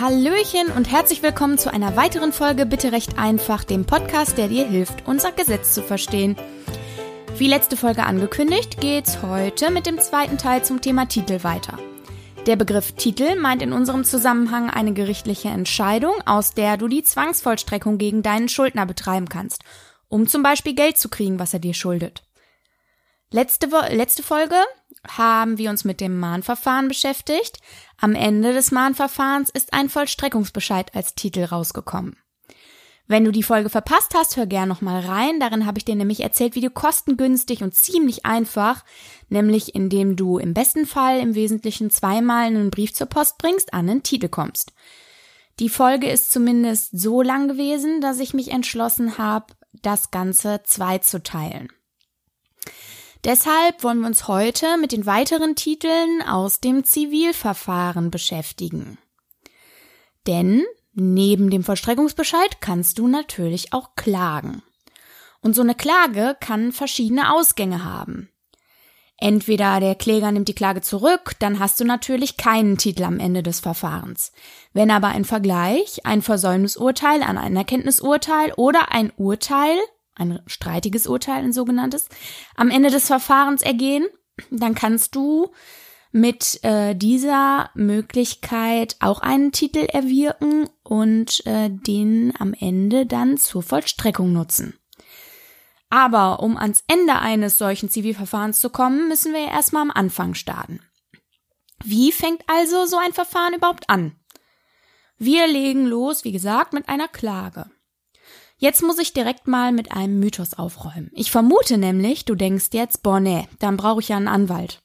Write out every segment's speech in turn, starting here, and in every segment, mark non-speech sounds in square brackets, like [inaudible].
Hallöchen und herzlich willkommen zu einer weiteren Folge Bitte recht einfach, dem Podcast, der dir hilft, unser Gesetz zu verstehen. Wie letzte Folge angekündigt, geht's heute mit dem zweiten Teil zum Thema Titel weiter. Der Begriff Titel meint in unserem Zusammenhang eine gerichtliche Entscheidung, aus der du die Zwangsvollstreckung gegen deinen Schuldner betreiben kannst, um zum Beispiel Geld zu kriegen, was er dir schuldet. Letzte, letzte Folge haben wir uns mit dem Mahnverfahren beschäftigt. Am Ende des Mahnverfahrens ist ein Vollstreckungsbescheid als Titel rausgekommen. Wenn du die Folge verpasst hast, hör gern nochmal rein. Darin habe ich dir nämlich erzählt, wie du kostengünstig und ziemlich einfach, nämlich indem du im besten Fall im Wesentlichen zweimal einen Brief zur Post bringst, an einen Titel kommst. Die Folge ist zumindest so lang gewesen, dass ich mich entschlossen habe, das Ganze zwei zu teilen. Deshalb wollen wir uns heute mit den weiteren Titeln aus dem Zivilverfahren beschäftigen. Denn neben dem Vollstreckungsbescheid kannst du natürlich auch klagen. Und so eine Klage kann verschiedene Ausgänge haben. Entweder der Kläger nimmt die Klage zurück, dann hast du natürlich keinen Titel am Ende des Verfahrens. Wenn aber ein Vergleich, ein Versäumnisurteil, ein Anerkenntnisurteil oder ein Urteil ein streitiges Urteil, ein sogenanntes, am Ende des Verfahrens ergehen, dann kannst du mit äh, dieser Möglichkeit auch einen Titel erwirken und äh, den am Ende dann zur Vollstreckung nutzen. Aber um ans Ende eines solchen Zivilverfahrens zu kommen, müssen wir ja erstmal am Anfang starten. Wie fängt also so ein Verfahren überhaupt an? Wir legen los, wie gesagt, mit einer Klage. Jetzt muss ich direkt mal mit einem Mythos aufräumen. Ich vermute nämlich, du denkst jetzt, boah, nee, dann brauche ich ja einen Anwalt.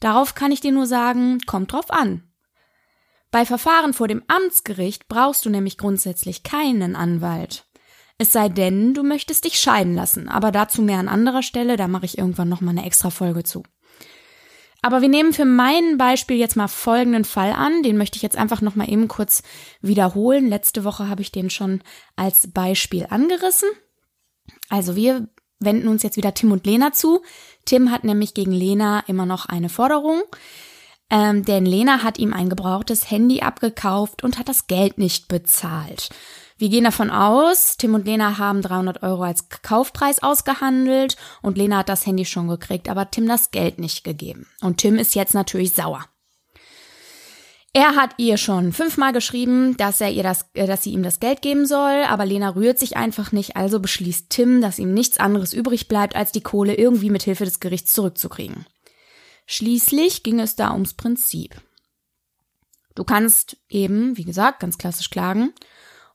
Darauf kann ich dir nur sagen, kommt drauf an. Bei Verfahren vor dem Amtsgericht brauchst du nämlich grundsätzlich keinen Anwalt. Es sei denn, du möchtest dich scheiden lassen, aber dazu mehr an anderer Stelle, da mache ich irgendwann noch mal eine extra Folge zu. Aber wir nehmen für mein Beispiel jetzt mal folgenden Fall an. Den möchte ich jetzt einfach noch mal eben kurz wiederholen. Letzte Woche habe ich den schon als Beispiel angerissen. Also wir wenden uns jetzt wieder Tim und Lena zu. Tim hat nämlich gegen Lena immer noch eine Forderung. Ähm, denn Lena hat ihm ein gebrauchtes Handy abgekauft und hat das Geld nicht bezahlt. Wir gehen davon aus, Tim und Lena haben 300 Euro als Kaufpreis ausgehandelt und Lena hat das Handy schon gekriegt, aber Tim das Geld nicht gegeben. Und Tim ist jetzt natürlich sauer. Er hat ihr schon fünfmal geschrieben, dass er ihr das, äh, dass sie ihm das Geld geben soll, aber Lena rührt sich einfach nicht, also beschließt Tim, dass ihm nichts anderes übrig bleibt, als die Kohle irgendwie mit Hilfe des Gerichts zurückzukriegen. Schließlich ging es da ums Prinzip. Du kannst eben, wie gesagt, ganz klassisch klagen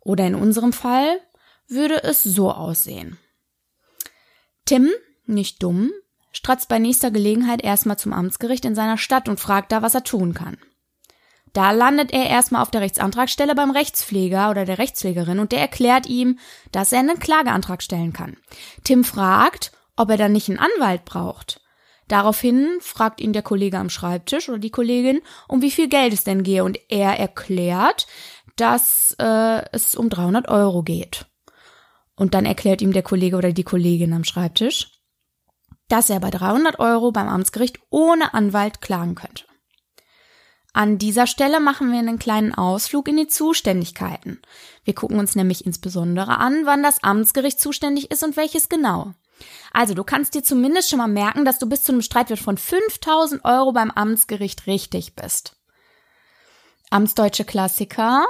oder in unserem Fall würde es so aussehen. Tim, nicht dumm, stratzt bei nächster Gelegenheit erstmal zum Amtsgericht in seiner Stadt und fragt da, was er tun kann. Da landet er erstmal auf der Rechtsantragstelle beim Rechtspfleger oder der Rechtspflegerin und der erklärt ihm, dass er einen Klageantrag stellen kann. Tim fragt, ob er dann nicht einen Anwalt braucht. Daraufhin fragt ihn der Kollege am Schreibtisch oder die Kollegin, um wie viel Geld es denn gehe und er erklärt, dass äh, es um 300 Euro geht. Und dann erklärt ihm der Kollege oder die Kollegin am Schreibtisch, dass er bei 300 Euro beim Amtsgericht ohne Anwalt klagen könnte. An dieser Stelle machen wir einen kleinen Ausflug in die Zuständigkeiten. Wir gucken uns nämlich insbesondere an, wann das Amtsgericht zuständig ist und welches genau. Also du kannst dir zumindest schon mal merken, dass du bis zu einem Streitwert von 5000 Euro beim Amtsgericht richtig bist. Amtsdeutsche Klassiker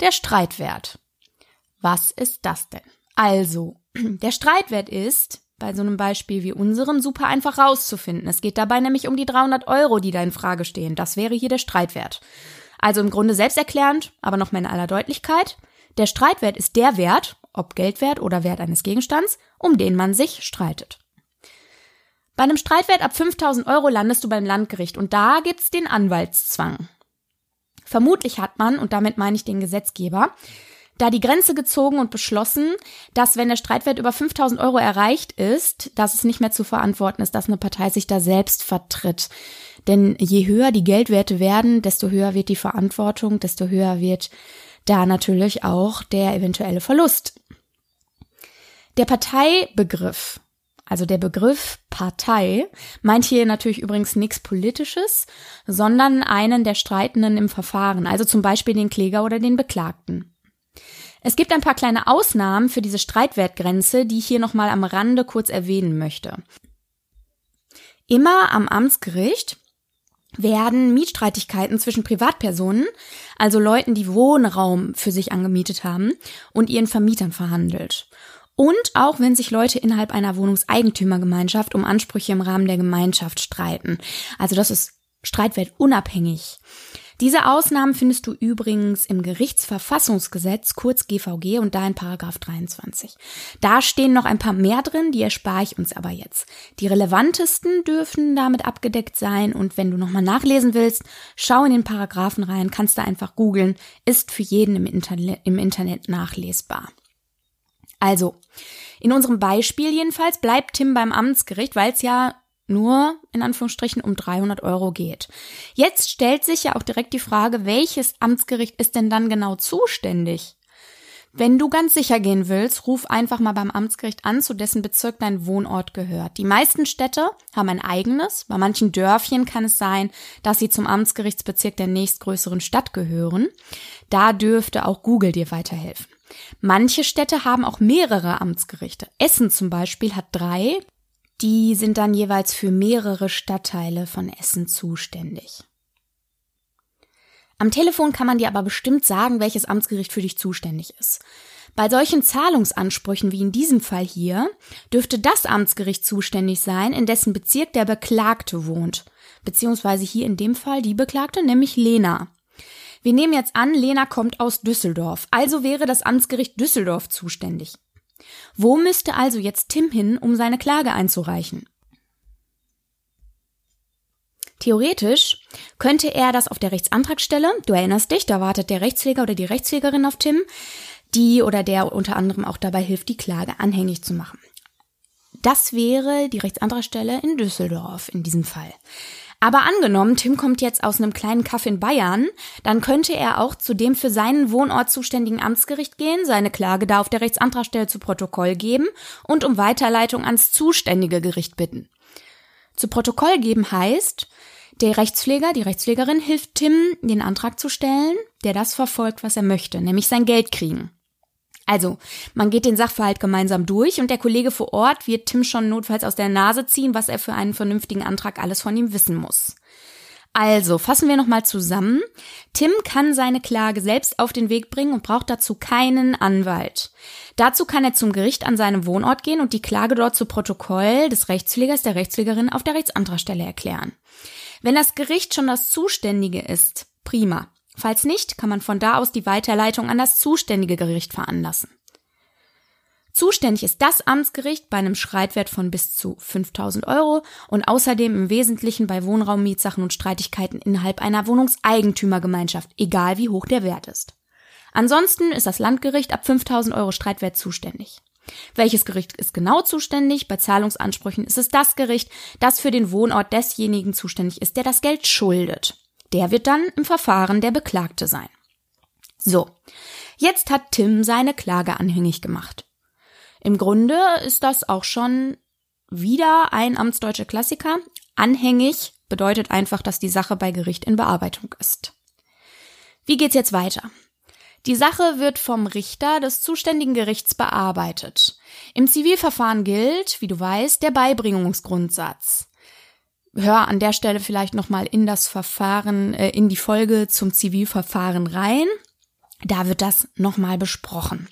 der Streitwert. Was ist das denn? Also, [clears throat] der Streitwert ist bei so einem Beispiel wie unserem super einfach rauszufinden. Es geht dabei nämlich um die 300 Euro, die da in Frage stehen. Das wäre hier der Streitwert. Also im Grunde selbsterklärend, aber noch mal in aller Deutlichkeit. Der Streitwert ist der Wert, ob Geldwert oder Wert eines Gegenstands, um den man sich streitet. Bei einem Streitwert ab 5000 Euro landest du beim Landgericht und da gibt's den Anwaltszwang. Vermutlich hat man, und damit meine ich den Gesetzgeber, da die Grenze gezogen und beschlossen, dass wenn der Streitwert über 5000 Euro erreicht ist, dass es nicht mehr zu verantworten ist, dass eine Partei sich da selbst vertritt. Denn je höher die Geldwerte werden, desto höher wird die Verantwortung, desto höher wird da natürlich auch der eventuelle Verlust. Der Parteibegriff also der Begriff Partei, meint hier natürlich übrigens nichts Politisches, sondern einen der Streitenden im Verfahren, also zum Beispiel den Kläger oder den Beklagten. Es gibt ein paar kleine Ausnahmen für diese Streitwertgrenze, die ich hier nochmal am Rande kurz erwähnen möchte. Immer am Amtsgericht werden Mietstreitigkeiten zwischen Privatpersonen, also Leuten, die Wohnraum für sich angemietet haben, und ihren Vermietern verhandelt. Und auch wenn sich Leute innerhalb einer Wohnungseigentümergemeinschaft um Ansprüche im Rahmen der Gemeinschaft streiten. Also das ist Streitwert unabhängig. Diese Ausnahmen findest du übrigens im Gerichtsverfassungsgesetz, kurz GVG, und da in Paragraph 23. Da stehen noch ein paar mehr drin, die erspare ich uns aber jetzt. Die relevantesten dürfen damit abgedeckt sein und wenn du nochmal nachlesen willst, schau in den Paragraphen rein, kannst du einfach googeln, ist für jeden im Internet, im Internet nachlesbar. Also, in unserem Beispiel jedenfalls bleibt Tim beim Amtsgericht, weil es ja nur in Anführungsstrichen um 300 Euro geht. Jetzt stellt sich ja auch direkt die Frage, welches Amtsgericht ist denn dann genau zuständig? Wenn du ganz sicher gehen willst, ruf einfach mal beim Amtsgericht an, zu dessen Bezirk dein Wohnort gehört. Die meisten Städte haben ein eigenes. Bei manchen Dörfchen kann es sein, dass sie zum Amtsgerichtsbezirk der nächstgrößeren Stadt gehören. Da dürfte auch Google dir weiterhelfen. Manche Städte haben auch mehrere Amtsgerichte. Essen zum Beispiel hat drei. Die sind dann jeweils für mehrere Stadtteile von Essen zuständig. Am Telefon kann man dir aber bestimmt sagen, welches Amtsgericht für dich zuständig ist. Bei solchen Zahlungsansprüchen wie in diesem Fall hier dürfte das Amtsgericht zuständig sein, in dessen Bezirk der Beklagte wohnt. Beziehungsweise hier in dem Fall die Beklagte, nämlich Lena. Wir nehmen jetzt an, Lena kommt aus Düsseldorf, also wäre das Amtsgericht Düsseldorf zuständig. Wo müsste also jetzt Tim hin, um seine Klage einzureichen? Theoretisch könnte er das auf der Rechtsantragstelle, du erinnerst dich, da wartet der Rechtspfleger oder die Rechtspflegerin auf Tim, die oder der unter anderem auch dabei hilft, die Klage anhängig zu machen. Das wäre die Rechtsantragstelle in Düsseldorf in diesem Fall. Aber angenommen, Tim kommt jetzt aus einem kleinen Kaff in Bayern, dann könnte er auch zu dem für seinen Wohnort zuständigen Amtsgericht gehen, seine Klage da auf der Rechtsantragstelle zu Protokoll geben und um Weiterleitung ans zuständige Gericht bitten. Zu Protokoll geben heißt, der Rechtspfleger, die Rechtspflegerin hilft Tim, den Antrag zu stellen, der das verfolgt, was er möchte, nämlich sein Geld kriegen. Also, man geht den Sachverhalt gemeinsam durch und der Kollege vor Ort wird Tim schon notfalls aus der Nase ziehen, was er für einen vernünftigen Antrag alles von ihm wissen muss. Also, fassen wir nochmal zusammen. Tim kann seine Klage selbst auf den Weg bringen und braucht dazu keinen Anwalt. Dazu kann er zum Gericht an seinem Wohnort gehen und die Klage dort zu Protokoll des Rechtspflegers, der Rechtspflegerin auf der Rechtsantragstelle erklären. Wenn das Gericht schon das Zuständige ist, prima. Falls nicht, kann man von da aus die Weiterleitung an das zuständige Gericht veranlassen. Zuständig ist das Amtsgericht bei einem Schreitwert von bis zu 5000 Euro und außerdem im Wesentlichen bei Wohnraummietsachen und Streitigkeiten innerhalb einer Wohnungseigentümergemeinschaft, egal wie hoch der Wert ist. Ansonsten ist das Landgericht ab 5000 Euro Streitwert zuständig. Welches Gericht ist genau zuständig? Bei Zahlungsansprüchen ist es das Gericht, das für den Wohnort desjenigen zuständig ist, der das Geld schuldet. Der wird dann im Verfahren der Beklagte sein. So, jetzt hat Tim seine Klage anhängig gemacht. Im Grunde ist das auch schon wieder ein amtsdeutscher Klassiker. Anhängig bedeutet einfach, dass die Sache bei Gericht in Bearbeitung ist. Wie geht's jetzt weiter? Die Sache wird vom Richter des zuständigen Gerichts bearbeitet. Im Zivilverfahren gilt, wie du weißt, der Beibringungsgrundsatz hör an der Stelle vielleicht nochmal in das Verfahren, äh, in die Folge zum Zivilverfahren rein. Da wird das nochmal besprochen.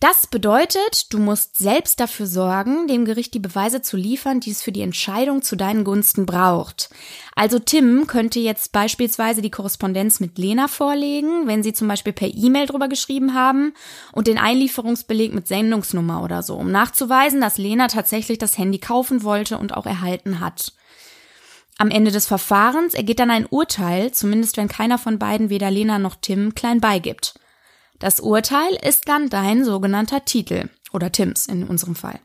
Das bedeutet, du musst selbst dafür sorgen, dem Gericht die Beweise zu liefern, die es für die Entscheidung zu deinen Gunsten braucht. Also Tim könnte jetzt beispielsweise die Korrespondenz mit Lena vorlegen, wenn sie zum Beispiel per E-Mail drüber geschrieben haben und den Einlieferungsbeleg mit Sendungsnummer oder so, um nachzuweisen, dass Lena tatsächlich das Handy kaufen wollte und auch erhalten hat. Am Ende des Verfahrens ergeht dann ein Urteil, zumindest wenn keiner von beiden weder Lena noch Tim klein beigibt. Das Urteil ist dann dein sogenannter Titel oder Tims in unserem Fall.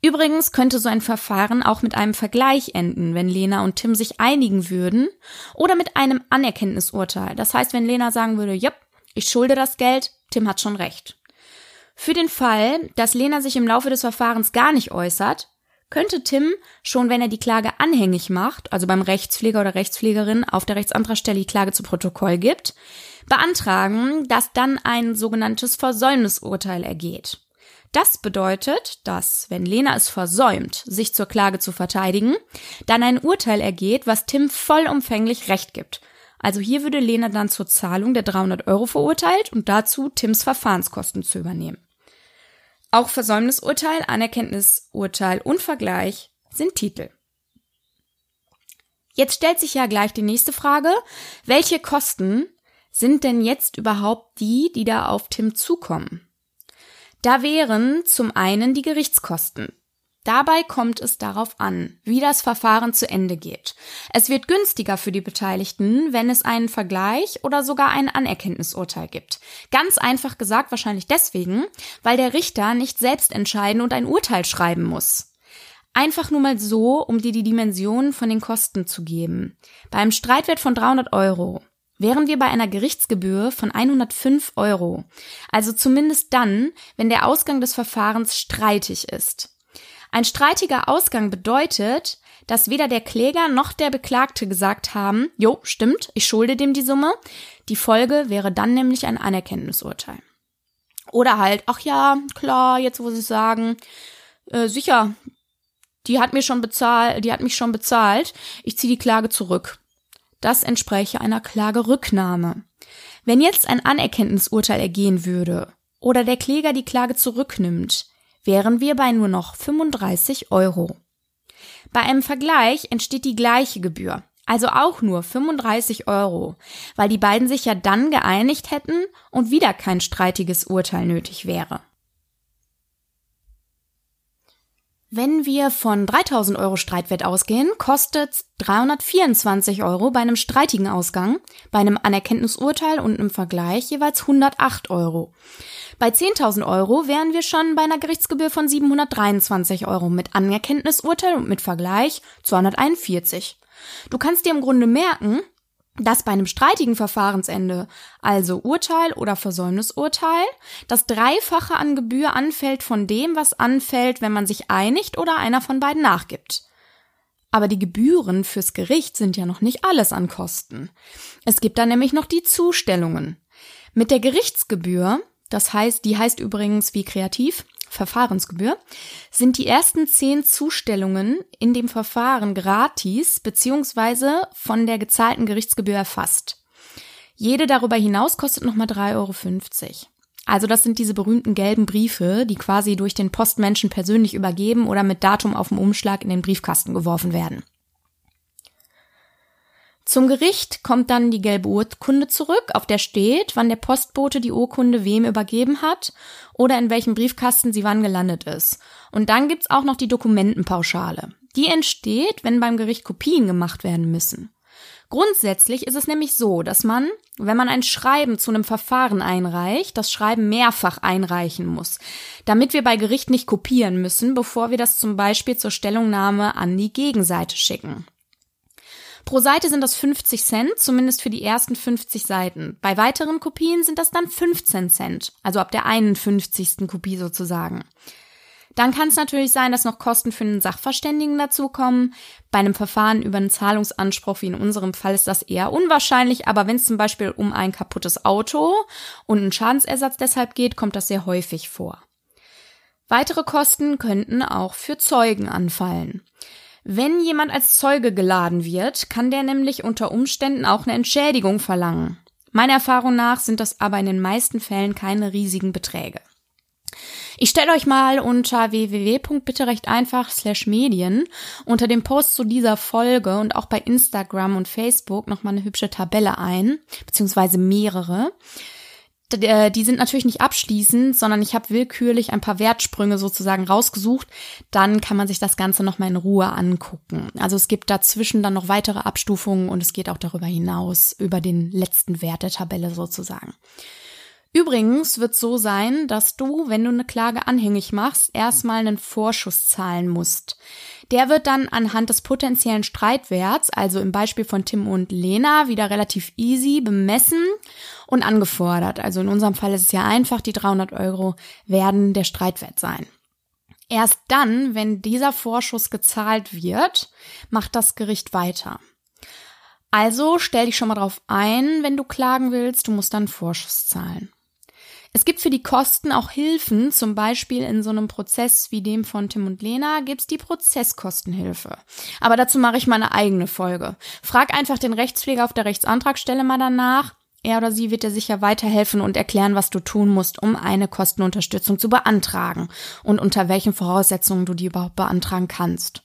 Übrigens könnte so ein Verfahren auch mit einem Vergleich enden, wenn Lena und Tim sich einigen würden oder mit einem Anerkenntnisurteil. Das heißt, wenn Lena sagen würde, yep, ich schulde das Geld, Tim hat schon recht. Für den Fall, dass Lena sich im Laufe des Verfahrens gar nicht äußert, könnte Tim, schon wenn er die Klage anhängig macht, also beim Rechtspfleger oder Rechtspflegerin auf der Rechtsantragstelle die Klage zu Protokoll gibt, beantragen, dass dann ein sogenanntes Versäumnisurteil ergeht. Das bedeutet, dass, wenn Lena es versäumt, sich zur Klage zu verteidigen, dann ein Urteil ergeht, was Tim vollumfänglich Recht gibt. Also hier würde Lena dann zur Zahlung der 300 Euro verurteilt und dazu Tims Verfahrenskosten zu übernehmen. Auch Versäumnisurteil, Anerkenntnisurteil und Vergleich sind Titel. Jetzt stellt sich ja gleich die nächste Frage. Welche Kosten sind denn jetzt überhaupt die, die da auf Tim zukommen? Da wären zum einen die Gerichtskosten. Dabei kommt es darauf an, wie das Verfahren zu Ende geht. Es wird günstiger für die Beteiligten, wenn es einen Vergleich oder sogar ein Anerkenntnisurteil gibt. Ganz einfach gesagt wahrscheinlich deswegen, weil der Richter nicht selbst entscheiden und ein Urteil schreiben muss. Einfach nur mal so, um dir die Dimensionen von den Kosten zu geben. Beim Streitwert von 300 Euro wären wir bei einer Gerichtsgebühr von 105 Euro. Also zumindest dann, wenn der Ausgang des Verfahrens streitig ist. Ein streitiger Ausgang bedeutet, dass weder der Kläger noch der Beklagte gesagt haben, jo, stimmt, ich schulde dem die Summe. Die Folge wäre dann nämlich ein Anerkenntnisurteil. Oder halt, ach ja, klar, jetzt wo sie sagen, äh, sicher, die hat mir schon bezahlt, die hat mich schon bezahlt, ich ziehe die Klage zurück. Das entspräche einer Klagerücknahme. Wenn jetzt ein Anerkenntnisurteil ergehen würde oder der Kläger die Klage zurücknimmt, wären wir bei nur noch 35 Euro. Bei einem Vergleich entsteht die gleiche Gebühr, also auch nur 35 Euro, weil die beiden sich ja dann geeinigt hätten und wieder kein streitiges Urteil nötig wäre. Wenn wir von 3000 Euro Streitwert ausgehen, kostet 324 Euro bei einem streitigen Ausgang, bei einem Anerkenntnisurteil und einem Vergleich jeweils 108 Euro. Bei 10.000 Euro wären wir schon bei einer Gerichtsgebühr von 723 Euro mit Anerkenntnisurteil und mit Vergleich 241. Du kannst dir im Grunde merken, dass bei einem streitigen Verfahrensende, also Urteil oder Versäumnisurteil, das Dreifache an Gebühr anfällt von dem, was anfällt, wenn man sich einigt oder einer von beiden nachgibt. Aber die Gebühren fürs Gericht sind ja noch nicht alles an Kosten. Es gibt da nämlich noch die Zustellungen. Mit der Gerichtsgebühr, das heißt, die heißt übrigens wie kreativ, Verfahrensgebühr, sind die ersten zehn Zustellungen in dem Verfahren gratis beziehungsweise von der gezahlten Gerichtsgebühr erfasst. Jede darüber hinaus kostet nochmal 3,50 Euro. Also das sind diese berühmten gelben Briefe, die quasi durch den Postmenschen persönlich übergeben oder mit Datum auf dem Umschlag in den Briefkasten geworfen werden. Zum Gericht kommt dann die gelbe Urkunde zurück, auf der steht, wann der Postbote die Urkunde wem übergeben hat oder in welchem Briefkasten sie wann gelandet ist. Und dann gibt's auch noch die Dokumentenpauschale. Die entsteht, wenn beim Gericht Kopien gemacht werden müssen. Grundsätzlich ist es nämlich so, dass man, wenn man ein Schreiben zu einem Verfahren einreicht, das Schreiben mehrfach einreichen muss, damit wir bei Gericht nicht kopieren müssen, bevor wir das zum Beispiel zur Stellungnahme an die Gegenseite schicken. Pro Seite sind das 50 Cent, zumindest für die ersten 50 Seiten. Bei weiteren Kopien sind das dann 15 Cent, also ab der 51. Kopie sozusagen. Dann kann es natürlich sein, dass noch Kosten für einen Sachverständigen dazukommen. Bei einem Verfahren über einen Zahlungsanspruch, wie in unserem Fall, ist das eher unwahrscheinlich, aber wenn es zum Beispiel um ein kaputtes Auto und einen Schadensersatz deshalb geht, kommt das sehr häufig vor. Weitere Kosten könnten auch für Zeugen anfallen. Wenn jemand als Zeuge geladen wird, kann der nämlich unter Umständen auch eine Entschädigung verlangen. Meiner Erfahrung nach sind das aber in den meisten Fällen keine riesigen Beträge. Ich stelle euch mal unter www.bitterechteinfach slash Medien unter dem Post zu dieser Folge und auch bei Instagram und Facebook nochmal eine hübsche Tabelle ein, beziehungsweise mehrere. Äh, die sind natürlich nicht abschließend, sondern ich habe willkürlich ein paar Wertsprünge sozusagen rausgesucht. Dann kann man sich das Ganze nochmal in Ruhe angucken. Also es gibt dazwischen dann noch weitere Abstufungen und es geht auch darüber hinaus, über den letzten Wert der Tabelle sozusagen. Übrigens wird so sein, dass du, wenn du eine Klage anhängig machst, erstmal einen Vorschuss zahlen musst. Der wird dann anhand des potenziellen Streitwerts, also im Beispiel von Tim und Lena, wieder relativ easy bemessen und angefordert. Also in unserem Fall ist es ja einfach, die 300 Euro werden der Streitwert sein. Erst dann, wenn dieser Vorschuss gezahlt wird, macht das Gericht weiter. Also stell dich schon mal drauf ein, wenn du klagen willst, du musst dann Vorschuss zahlen. Es gibt für die Kosten auch Hilfen, zum Beispiel in so einem Prozess wie dem von Tim und Lena gibt's die Prozesskostenhilfe. Aber dazu mache ich mal eine eigene Folge. Frag einfach den Rechtspfleger auf der Rechtsantragstelle mal danach. Er oder sie wird dir sicher weiterhelfen und erklären, was du tun musst, um eine Kostenunterstützung zu beantragen und unter welchen Voraussetzungen du die überhaupt beantragen kannst.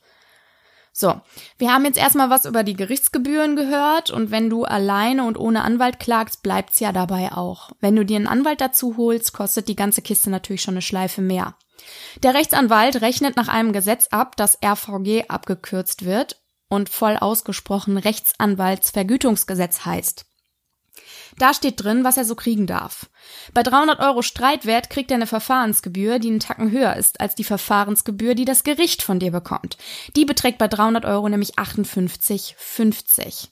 So, wir haben jetzt erstmal was über die Gerichtsgebühren gehört und wenn du alleine und ohne Anwalt klagst, bleibt's ja dabei auch. Wenn du dir einen Anwalt dazu holst, kostet die ganze Kiste natürlich schon eine Schleife mehr. Der Rechtsanwalt rechnet nach einem Gesetz ab, das RVG abgekürzt wird und voll ausgesprochen Rechtsanwaltsvergütungsgesetz heißt. Da steht drin, was er so kriegen darf. Bei 300 Euro Streitwert kriegt er eine Verfahrensgebühr, die einen Tacken höher ist als die Verfahrensgebühr, die das Gericht von dir bekommt. Die beträgt bei 300 Euro nämlich 58,50.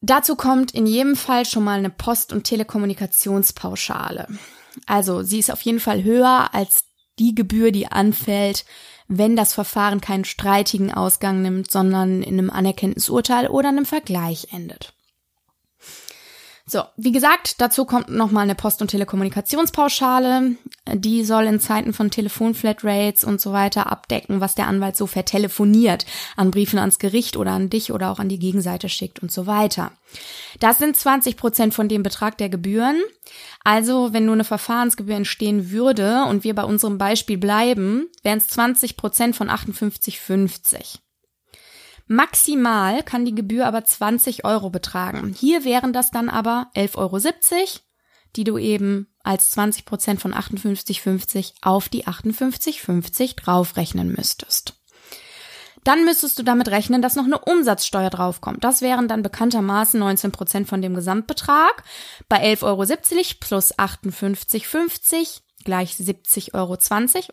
Dazu kommt in jedem Fall schon mal eine Post- und Telekommunikationspauschale. Also sie ist auf jeden Fall höher als die Gebühr, die anfällt, wenn das Verfahren keinen streitigen Ausgang nimmt, sondern in einem Anerkenntnisurteil oder einem Vergleich endet. So, wie gesagt, dazu kommt nochmal eine Post- und Telekommunikationspauschale. Die soll in Zeiten von Telefonflatrates und so weiter abdecken, was der Anwalt so vertelefoniert, an Briefen ans Gericht oder an dich oder auch an die Gegenseite schickt und so weiter. Das sind 20 Prozent von dem Betrag der Gebühren. Also, wenn nur eine Verfahrensgebühr entstehen würde und wir bei unserem Beispiel bleiben, wären es 20 Prozent von 58,50. Maximal kann die Gebühr aber 20 Euro betragen. Hier wären das dann aber 11,70 Euro, die du eben als 20 Prozent von 58,50 auf die 58,50 draufrechnen müsstest. Dann müsstest du damit rechnen, dass noch eine Umsatzsteuer draufkommt. Das wären dann bekanntermaßen 19 Prozent von dem Gesamtbetrag. Bei 11,70 Euro plus 58,50 gleich 70,20 Euro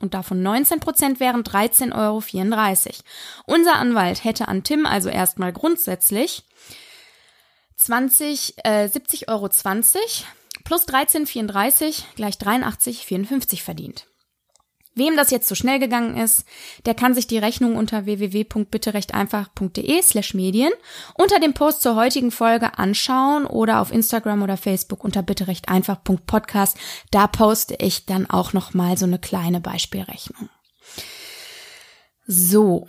und davon 19 Prozent wären 13,34 Euro. Unser Anwalt hätte an Tim also erstmal grundsätzlich 20, äh, 70,20 Euro plus 13,34 gleich 83,54 verdient. Wem das jetzt so schnell gegangen ist, der kann sich die Rechnung unter www.bitterechteinfach.de slash Medien unter dem Post zur heutigen Folge anschauen oder auf Instagram oder Facebook unter bitterechteinfach.podcast. Da poste ich dann auch nochmal so eine kleine Beispielrechnung. So.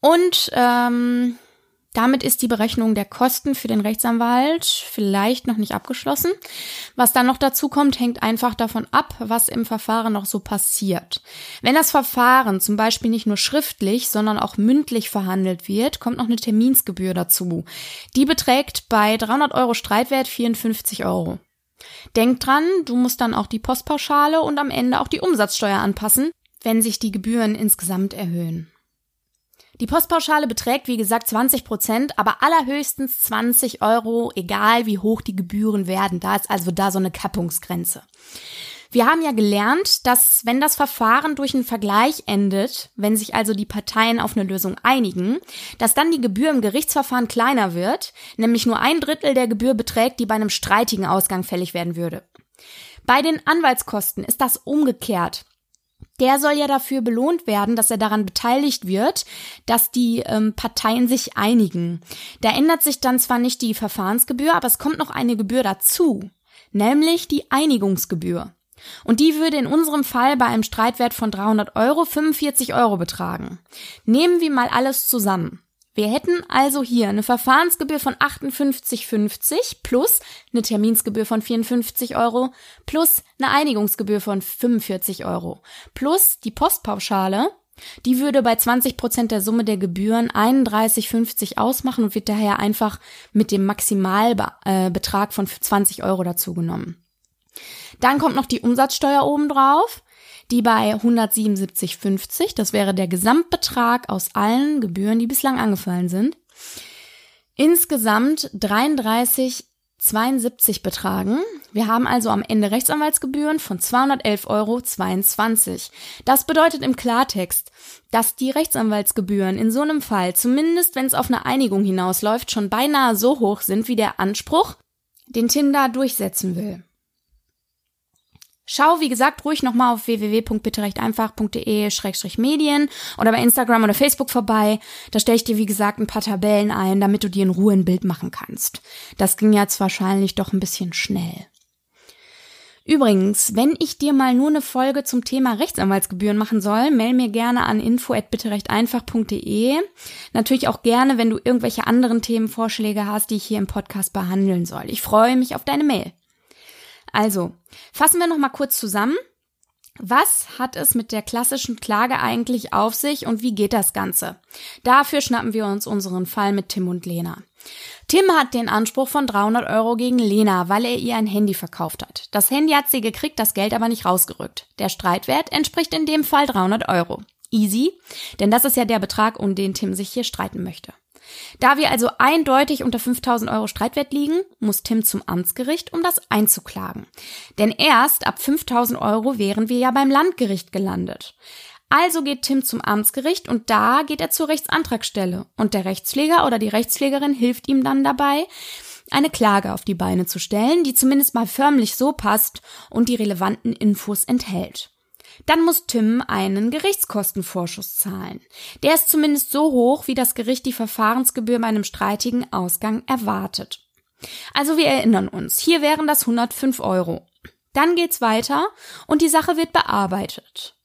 Und ähm, damit ist die Berechnung der Kosten für den Rechtsanwalt vielleicht noch nicht abgeschlossen. Was dann noch dazu kommt, hängt einfach davon ab, was im Verfahren noch so passiert. Wenn das Verfahren zum Beispiel nicht nur schriftlich, sondern auch mündlich verhandelt wird, kommt noch eine Terminsgebühr dazu. Die beträgt bei 300 Euro Streitwert 54 Euro. Denk dran, du musst dann auch die Postpauschale und am Ende auch die Umsatzsteuer anpassen, wenn sich die Gebühren insgesamt erhöhen. Die Postpauschale beträgt, wie gesagt, 20 Prozent, aber allerhöchstens 20 Euro, egal wie hoch die Gebühren werden. Da ist also da so eine Kappungsgrenze. Wir haben ja gelernt, dass wenn das Verfahren durch einen Vergleich endet, wenn sich also die Parteien auf eine Lösung einigen, dass dann die Gebühr im Gerichtsverfahren kleiner wird, nämlich nur ein Drittel der Gebühr beträgt, die bei einem streitigen Ausgang fällig werden würde. Bei den Anwaltskosten ist das umgekehrt der soll ja dafür belohnt werden, dass er daran beteiligt wird, dass die ähm, Parteien sich einigen. Da ändert sich dann zwar nicht die Verfahrensgebühr, aber es kommt noch eine Gebühr dazu, nämlich die Einigungsgebühr. Und die würde in unserem Fall bei einem Streitwert von 300 Euro 45 Euro betragen. Nehmen wir mal alles zusammen. Wir hätten also hier eine Verfahrensgebühr von 58,50 plus eine Terminsgebühr von 54 Euro plus eine Einigungsgebühr von 45 Euro plus die Postpauschale. Die würde bei 20 Prozent der Summe der Gebühren 31,50 ausmachen und wird daher einfach mit dem Maximalbetrag von 20 Euro dazugenommen. Dann kommt noch die Umsatzsteuer obendrauf die bei 177,50, das wäre der Gesamtbetrag aus allen Gebühren, die bislang angefallen sind, insgesamt 33 72 betragen. Wir haben also am Ende Rechtsanwaltsgebühren von 211,22 Euro. Das bedeutet im Klartext, dass die Rechtsanwaltsgebühren in so einem Fall, zumindest wenn es auf eine Einigung hinausläuft, schon beinahe so hoch sind wie der Anspruch, den Tim da durchsetzen will. Schau, wie gesagt, ruhig nochmal auf www.bitterechteinfach.de-medien oder bei Instagram oder Facebook vorbei. Da stelle ich dir, wie gesagt, ein paar Tabellen ein, damit du dir in Ruhe ein Bild machen kannst. Das ging jetzt wahrscheinlich doch ein bisschen schnell. Übrigens, wenn ich dir mal nur eine Folge zum Thema Rechtsanwaltsgebühren machen soll, mail mir gerne an info@bitterechteinfach.de. Natürlich auch gerne, wenn du irgendwelche anderen Themenvorschläge hast, die ich hier im Podcast behandeln soll. Ich freue mich auf deine Mail. Also, fassen wir noch mal kurz zusammen. Was hat es mit der klassischen Klage eigentlich auf sich und wie geht das Ganze? Dafür schnappen wir uns unseren Fall mit Tim und Lena. Tim hat den Anspruch von 300 Euro gegen Lena, weil er ihr ein Handy verkauft hat. Das Handy hat sie gekriegt, das Geld aber nicht rausgerückt. Der Streitwert entspricht in dem Fall 300 Euro. Easy, denn das ist ja der Betrag, um den Tim sich hier streiten möchte. Da wir also eindeutig unter 5000 Euro Streitwert liegen, muss Tim zum Amtsgericht, um das einzuklagen. Denn erst ab 5000 Euro wären wir ja beim Landgericht gelandet. Also geht Tim zum Amtsgericht und da geht er zur Rechtsantragstelle und der Rechtspfleger oder die Rechtspflegerin hilft ihm dann dabei, eine Klage auf die Beine zu stellen, die zumindest mal förmlich so passt und die relevanten Infos enthält. Dann muss Tim einen Gerichtskostenvorschuss zahlen. Der ist zumindest so hoch, wie das Gericht die Verfahrensgebühr bei einem streitigen Ausgang erwartet. Also wir erinnern uns, hier wären das 105 Euro. Dann geht's weiter und die Sache wird bearbeitet.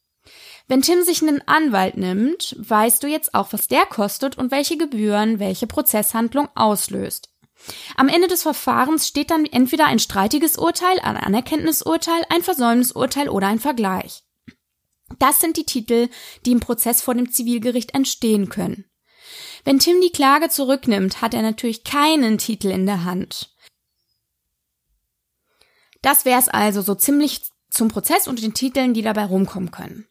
Wenn Tim sich einen Anwalt nimmt, weißt du jetzt auch, was der kostet und welche Gebühren welche Prozesshandlung auslöst. Am Ende des Verfahrens steht dann entweder ein streitiges Urteil, ein Anerkenntnisurteil, ein Versäumnisurteil oder ein Vergleich. Das sind die Titel, die im Prozess vor dem Zivilgericht entstehen können. Wenn Tim die Klage zurücknimmt, hat er natürlich keinen Titel in der Hand. Das wäre es also so ziemlich zum Prozess und den Titeln, die dabei rumkommen können.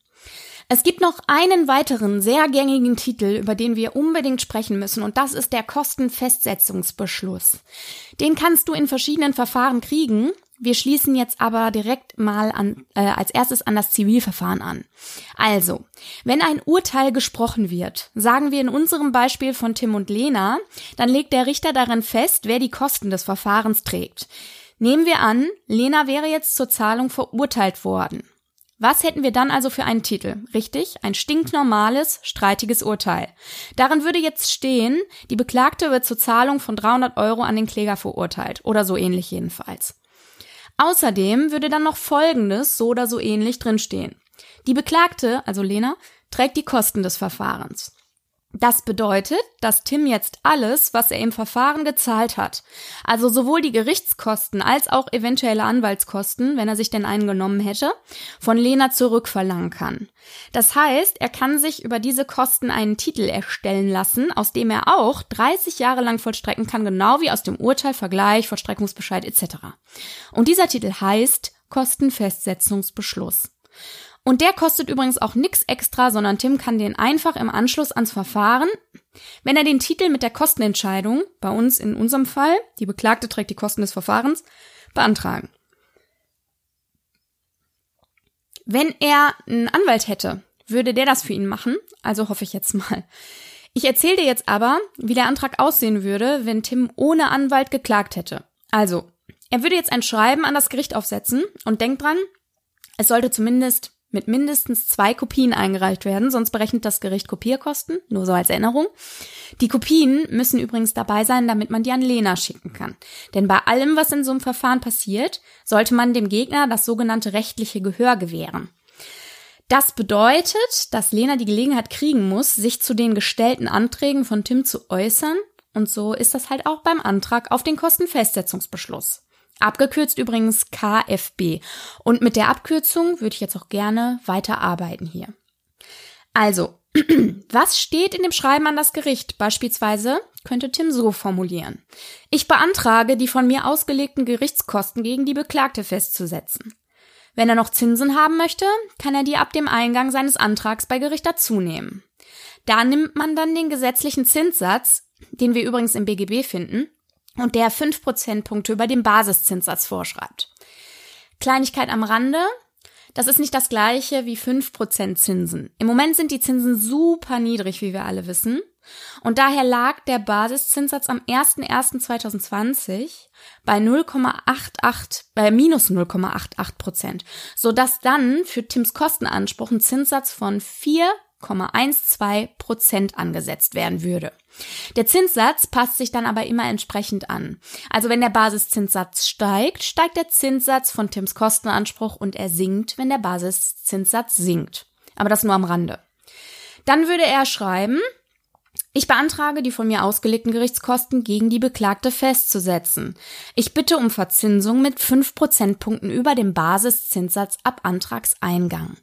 Es gibt noch einen weiteren sehr gängigen Titel, über den wir unbedingt sprechen müssen, und das ist der Kostenfestsetzungsbeschluss. Den kannst du in verschiedenen Verfahren kriegen, wir schließen jetzt aber direkt mal an, äh, als erstes an das Zivilverfahren an. Also, wenn ein Urteil gesprochen wird, sagen wir in unserem Beispiel von Tim und Lena, dann legt der Richter darin fest, wer die Kosten des Verfahrens trägt. Nehmen wir an, Lena wäre jetzt zur Zahlung verurteilt worden. Was hätten wir dann also für einen Titel? Richtig, ein stinknormales, streitiges Urteil. Darin würde jetzt stehen, die Beklagte wird zur Zahlung von 300 Euro an den Kläger verurteilt. Oder so ähnlich jedenfalls. Außerdem würde dann noch Folgendes so oder so ähnlich drinstehen. Die Beklagte, also Lena, trägt die Kosten des Verfahrens. Das bedeutet, dass Tim jetzt alles, was er im Verfahren gezahlt hat, also sowohl die Gerichtskosten als auch eventuelle Anwaltskosten, wenn er sich denn eingenommen hätte, von Lena zurückverlangen kann. Das heißt, er kann sich über diese Kosten einen Titel erstellen lassen, aus dem er auch 30 Jahre lang vollstrecken kann, genau wie aus dem Urteil, Vergleich, Vollstreckungsbescheid etc. Und dieser Titel heißt Kostenfestsetzungsbeschluss. Und der kostet übrigens auch nix extra, sondern Tim kann den einfach im Anschluss ans Verfahren, wenn er den Titel mit der Kostenentscheidung, bei uns in unserem Fall, die Beklagte trägt die Kosten des Verfahrens, beantragen. Wenn er einen Anwalt hätte, würde der das für ihn machen, also hoffe ich jetzt mal. Ich erzähle dir jetzt aber, wie der Antrag aussehen würde, wenn Tim ohne Anwalt geklagt hätte. Also, er würde jetzt ein Schreiben an das Gericht aufsetzen und denkt dran, es sollte zumindest mit mindestens zwei Kopien eingereicht werden, sonst berechnet das Gericht Kopierkosten, nur so als Erinnerung. Die Kopien müssen übrigens dabei sein, damit man die an Lena schicken kann. Denn bei allem, was in so einem Verfahren passiert, sollte man dem Gegner das sogenannte rechtliche Gehör gewähren. Das bedeutet, dass Lena die Gelegenheit kriegen muss, sich zu den gestellten Anträgen von Tim zu äußern. Und so ist das halt auch beim Antrag auf den Kostenfestsetzungsbeschluss. Abgekürzt übrigens KFB. Und mit der Abkürzung würde ich jetzt auch gerne weiterarbeiten hier. Also, [clears throat] was steht in dem Schreiben an das Gericht? Beispielsweise könnte Tim so formulieren. Ich beantrage, die von mir ausgelegten Gerichtskosten gegen die Beklagte festzusetzen. Wenn er noch Zinsen haben möchte, kann er die ab dem Eingang seines Antrags bei Gericht dazunehmen. Da nimmt man dann den gesetzlichen Zinssatz, den wir übrigens im BGB finden, und der fünf Prozentpunkte über dem Basiszinssatz vorschreibt. Kleinigkeit am Rande. Das ist nicht das gleiche wie fünf Prozent Zinsen. Im Moment sind die Zinsen super niedrig, wie wir alle wissen. Und daher lag der Basiszinssatz am 01.01.2020 bei 0,88, bei minus 0,88 Prozent, sodass dann für Tims Kostenanspruch ein Zinssatz von 4,12 Prozent angesetzt werden würde. Der Zinssatz passt sich dann aber immer entsprechend an. Also wenn der Basiszinssatz steigt, steigt der Zinssatz von Tims Kostenanspruch und er sinkt, wenn der Basiszinssatz sinkt. Aber das nur am Rande. Dann würde er schreiben, ich beantrage, die von mir ausgelegten Gerichtskosten gegen die Beklagte festzusetzen. Ich bitte um Verzinsung mit fünf Prozentpunkten über dem Basiszinssatz ab Antragseingang.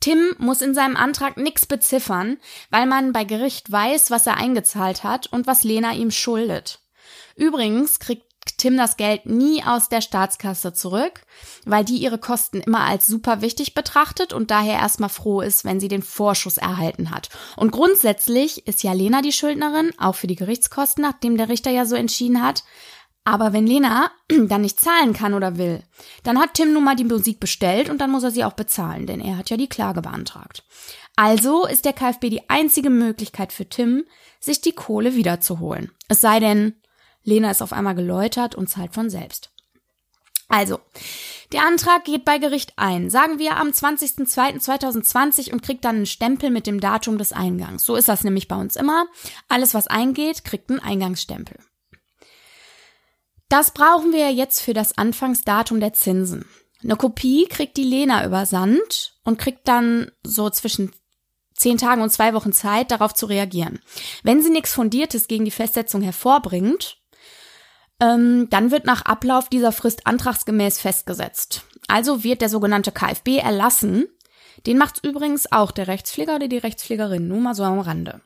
Tim muss in seinem Antrag nichts beziffern, weil man bei Gericht weiß, was er eingezahlt hat und was Lena ihm schuldet. Übrigens kriegt Tim das Geld nie aus der Staatskasse zurück, weil die ihre Kosten immer als super wichtig betrachtet und daher erstmal froh ist, wenn sie den Vorschuss erhalten hat. Und grundsätzlich ist ja Lena die Schuldnerin, auch für die Gerichtskosten, nachdem der Richter ja so entschieden hat. Aber wenn Lena [clears throat] dann nicht zahlen kann oder will, dann hat Tim nun mal die Musik bestellt und dann muss er sie auch bezahlen, denn er hat ja die Klage beantragt. Also ist der KfB die einzige Möglichkeit für Tim, sich die Kohle wiederzuholen. Es sei denn, Lena ist auf einmal geläutert und zahlt von selbst. Also, der Antrag geht bei Gericht ein, sagen wir am 20.02.2020 und kriegt dann einen Stempel mit dem Datum des Eingangs. So ist das nämlich bei uns immer. Alles, was eingeht, kriegt einen Eingangsstempel. Das brauchen wir jetzt für das Anfangsdatum der Zinsen. Eine Kopie kriegt die Lena übersandt und kriegt dann so zwischen zehn Tagen und zwei Wochen Zeit, darauf zu reagieren. Wenn sie nichts Fundiertes gegen die Festsetzung hervorbringt, ähm, dann wird nach Ablauf dieser Frist antragsgemäß festgesetzt. Also wird der sogenannte KfB erlassen. Den macht's übrigens auch der Rechtspfleger oder die Rechtspflegerin, nur mal so am Rande.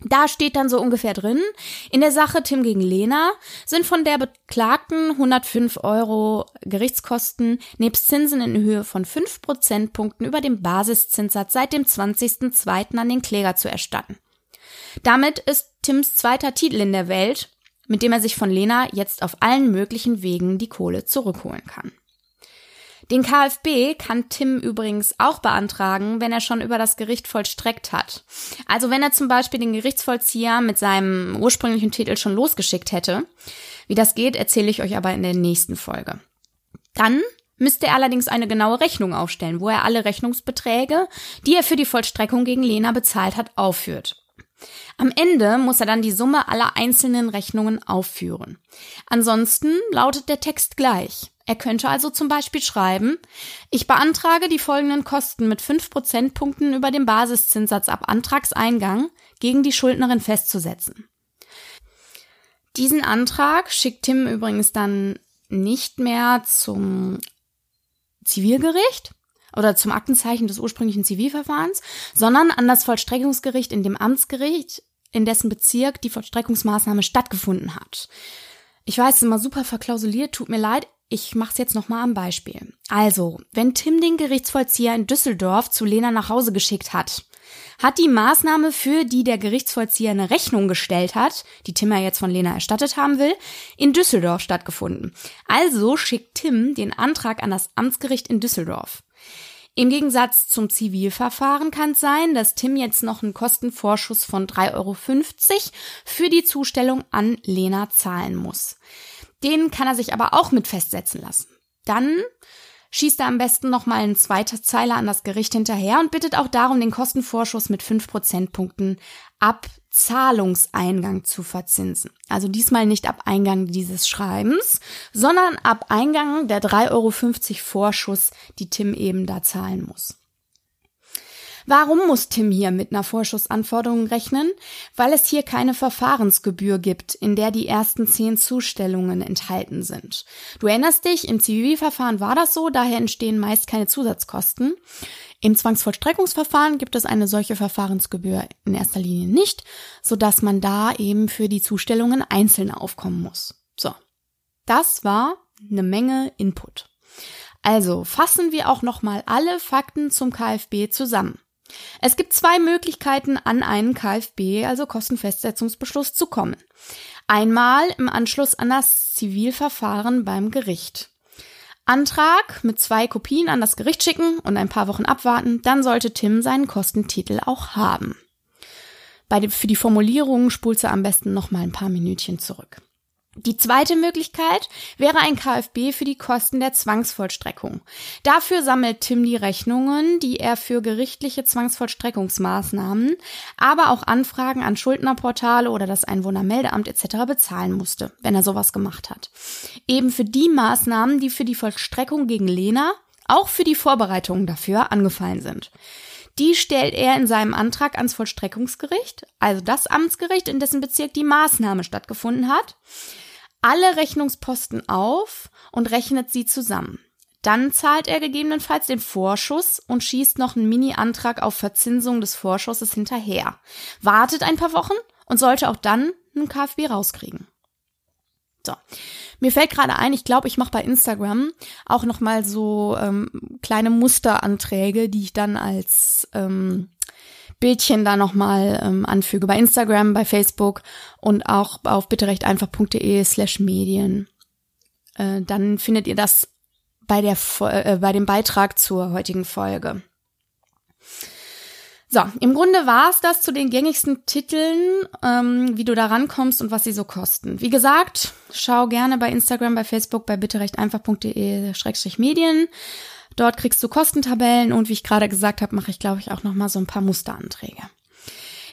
Da steht dann so ungefähr drin, in der Sache Tim gegen Lena sind von der Beklagten 105 Euro Gerichtskosten nebst Zinsen in Höhe von 5 Prozentpunkten über dem Basiszinssatz seit dem 20.02. an den Kläger zu erstatten. Damit ist Tims zweiter Titel in der Welt mit dem er sich von Lena jetzt auf allen möglichen Wegen die Kohle zurückholen kann. Den KfB kann Tim übrigens auch beantragen, wenn er schon über das Gericht vollstreckt hat. Also wenn er zum Beispiel den Gerichtsvollzieher mit seinem ursprünglichen Titel schon losgeschickt hätte. Wie das geht, erzähle ich euch aber in der nächsten Folge. Dann müsste er allerdings eine genaue Rechnung aufstellen, wo er alle Rechnungsbeträge, die er für die Vollstreckung gegen Lena bezahlt hat, aufführt. Am Ende muss er dann die Summe aller einzelnen Rechnungen aufführen. Ansonsten lautet der Text gleich. Er könnte also zum Beispiel schreiben, ich beantrage die folgenden Kosten mit fünf Prozentpunkten über dem Basiszinssatz ab Antragseingang gegen die Schuldnerin festzusetzen. Diesen Antrag schickt Tim übrigens dann nicht mehr zum Zivilgericht, oder zum Aktenzeichen des ursprünglichen Zivilverfahrens, sondern an das Vollstreckungsgericht in dem Amtsgericht, in dessen Bezirk die Vollstreckungsmaßnahme stattgefunden hat. Ich weiß, es ist immer super verklausuliert, tut mir leid, ich mach's jetzt nochmal am Beispiel. Also, wenn Tim den Gerichtsvollzieher in Düsseldorf zu Lena nach Hause geschickt hat, hat die Maßnahme, für die der Gerichtsvollzieher eine Rechnung gestellt hat, die Tim ja jetzt von Lena erstattet haben will, in Düsseldorf stattgefunden. Also schickt Tim den Antrag an das Amtsgericht in Düsseldorf. Im Gegensatz zum Zivilverfahren kann es sein, dass Tim jetzt noch einen Kostenvorschuss von 3,50 Euro für die Zustellung an Lena zahlen muss. Den kann er sich aber auch mit festsetzen lassen. Dann schießt er am besten nochmal einen zweiten Zeiler an das Gericht hinterher und bittet auch darum, den Kostenvorschuss mit 5 Prozentpunkten ab Zahlungseingang zu verzinsen. Also diesmal nicht ab Eingang dieses Schreibens, sondern ab Eingang der 3,50 Euro Vorschuss, die Tim eben da zahlen muss. Warum muss Tim hier mit einer Vorschussanforderung rechnen? Weil es hier keine Verfahrensgebühr gibt, in der die ersten zehn Zustellungen enthalten sind. Du erinnerst dich, im Zivilverfahren war das so, daher entstehen meist keine Zusatzkosten. Im Zwangsvollstreckungsverfahren gibt es eine solche Verfahrensgebühr in erster Linie nicht, sodass man da eben für die Zustellungen einzeln aufkommen muss. So. Das war eine Menge Input. Also fassen wir auch nochmal alle Fakten zum KfB zusammen. Es gibt zwei Möglichkeiten, an einen KfB, also Kostenfestsetzungsbeschluss, zu kommen. Einmal im Anschluss an das Zivilverfahren beim Gericht. Antrag mit zwei Kopien an das Gericht schicken und ein paar Wochen abwarten, dann sollte Tim seinen Kostentitel auch haben. Bei für die Formulierung spulst du am besten noch mal ein paar Minütchen zurück. Die zweite Möglichkeit wäre ein KfB für die Kosten der Zwangsvollstreckung. Dafür sammelt Tim die Rechnungen, die er für gerichtliche Zwangsvollstreckungsmaßnahmen, aber auch Anfragen an Schuldnerportale oder das Einwohnermeldeamt etc. bezahlen musste, wenn er sowas gemacht hat. Eben für die Maßnahmen, die für die Vollstreckung gegen Lena, auch für die Vorbereitungen dafür angefallen sind. Die stellt er in seinem Antrag ans Vollstreckungsgericht, also das Amtsgericht, in dessen Bezirk die Maßnahme stattgefunden hat alle Rechnungsposten auf und rechnet sie zusammen. Dann zahlt er gegebenenfalls den Vorschuss und schießt noch einen Mini-Antrag auf Verzinsung des Vorschusses hinterher. Wartet ein paar Wochen und sollte auch dann einen KfB rauskriegen. So, mir fällt gerade ein, ich glaube, ich mache bei Instagram auch noch mal so ähm, kleine Musteranträge, die ich dann als ähm, Bildchen da nochmal ähm, anfüge. Bei Instagram, bei Facebook und auch auf bitterechteinfach.de slash Medien. Äh, dann findet ihr das bei, der, äh, bei dem Beitrag zur heutigen Folge. So, im Grunde war es das zu den gängigsten Titeln, ähm, wie du da rankommst und was sie so kosten. Wie gesagt, schau gerne bei Instagram, bei Facebook, bei bitterechteinfach.de-medien. Dort kriegst du Kostentabellen und wie ich gerade gesagt habe, mache ich, glaube ich, auch noch mal so ein paar Musteranträge.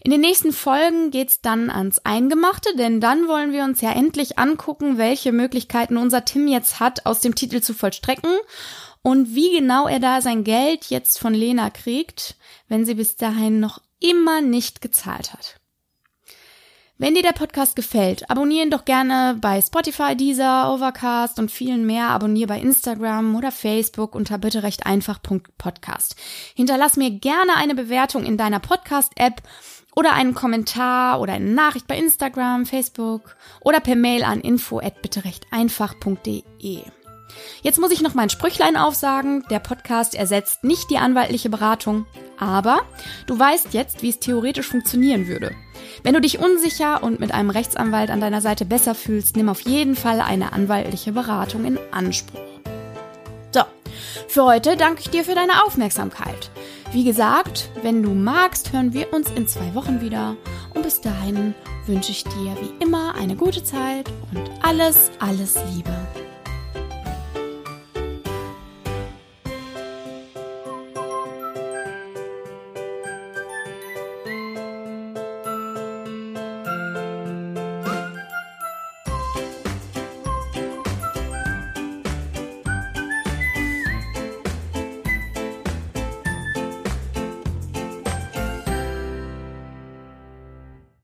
In den nächsten Folgen geht's dann ans Eingemachte, denn dann wollen wir uns ja endlich angucken, welche Möglichkeiten unser Tim jetzt hat, aus dem Titel zu vollstrecken und wie genau er da sein Geld jetzt von Lena kriegt, wenn sie bis dahin noch immer nicht gezahlt hat. Wenn dir der Podcast gefällt, abonnieren doch gerne bei Spotify, Deezer, Overcast und vielen mehr. Abonniere bei Instagram oder Facebook unter bitte recht einfach Podcast. Hinterlass mir gerne eine Bewertung in deiner Podcast-App oder einen Kommentar oder eine Nachricht bei Instagram, Facebook oder per Mail an info at bitterechteinfach.de. Jetzt muss ich noch mein Sprüchlein aufsagen. Der Podcast ersetzt nicht die anwaltliche Beratung, aber du weißt jetzt, wie es theoretisch funktionieren würde. Wenn du dich unsicher und mit einem Rechtsanwalt an deiner Seite besser fühlst, nimm auf jeden Fall eine anwaltliche Beratung in Anspruch. So, für heute danke ich dir für deine Aufmerksamkeit. Wie gesagt, wenn du magst, hören wir uns in zwei Wochen wieder. Und bis dahin wünsche ich dir wie immer eine gute Zeit und alles, alles Liebe.